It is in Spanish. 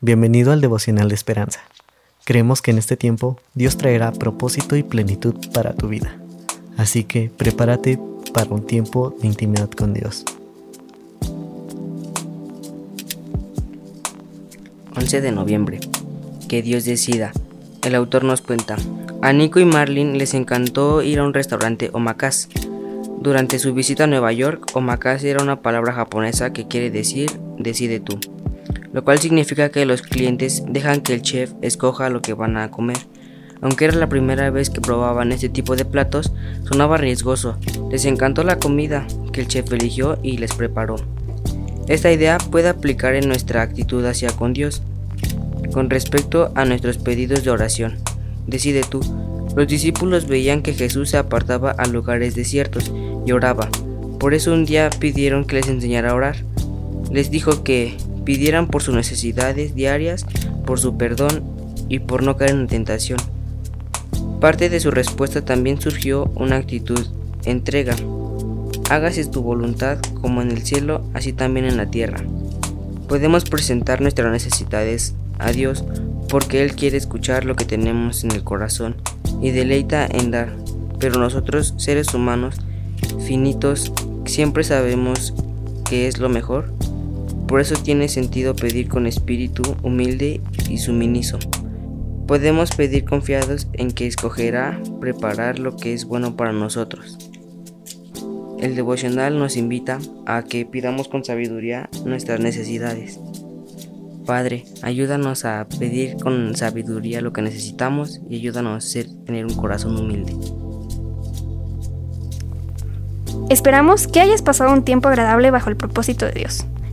Bienvenido al devocional de esperanza. Creemos que en este tiempo Dios traerá propósito y plenitud para tu vida. Así que prepárate para un tiempo de intimidad con Dios. 11 de noviembre. Que Dios decida. El autor nos cuenta. A Nico y Marlin les encantó ir a un restaurante omakase. Durante su visita a Nueva York, omakase era una palabra japonesa que quiere decir decide tú lo cual significa que los clientes dejan que el chef escoja lo que van a comer. Aunque era la primera vez que probaban este tipo de platos, sonaba riesgoso. Les encantó la comida que el chef eligió y les preparó. Esta idea puede aplicar en nuestra actitud hacia con Dios. Con respecto a nuestros pedidos de oración, decide tú. Los discípulos veían que Jesús se apartaba a lugares desiertos y oraba. Por eso un día pidieron que les enseñara a orar. Les dijo que pidieran por sus necesidades diarias, por su perdón y por no caer en tentación. Parte de su respuesta también surgió una actitud, entrega. Hágase tu voluntad como en el cielo, así también en la tierra. Podemos presentar nuestras necesidades a Dios porque Él quiere escuchar lo que tenemos en el corazón y deleita en dar, pero nosotros, seres humanos, finitos, siempre sabemos qué es lo mejor por eso tiene sentido pedir con espíritu humilde y sumiso. Podemos pedir confiados en que escogerá preparar lo que es bueno para nosotros. El devocional nos invita a que pidamos con sabiduría nuestras necesidades. Padre, ayúdanos a pedir con sabiduría lo que necesitamos y ayúdanos a tener un corazón humilde. Esperamos que hayas pasado un tiempo agradable bajo el propósito de Dios.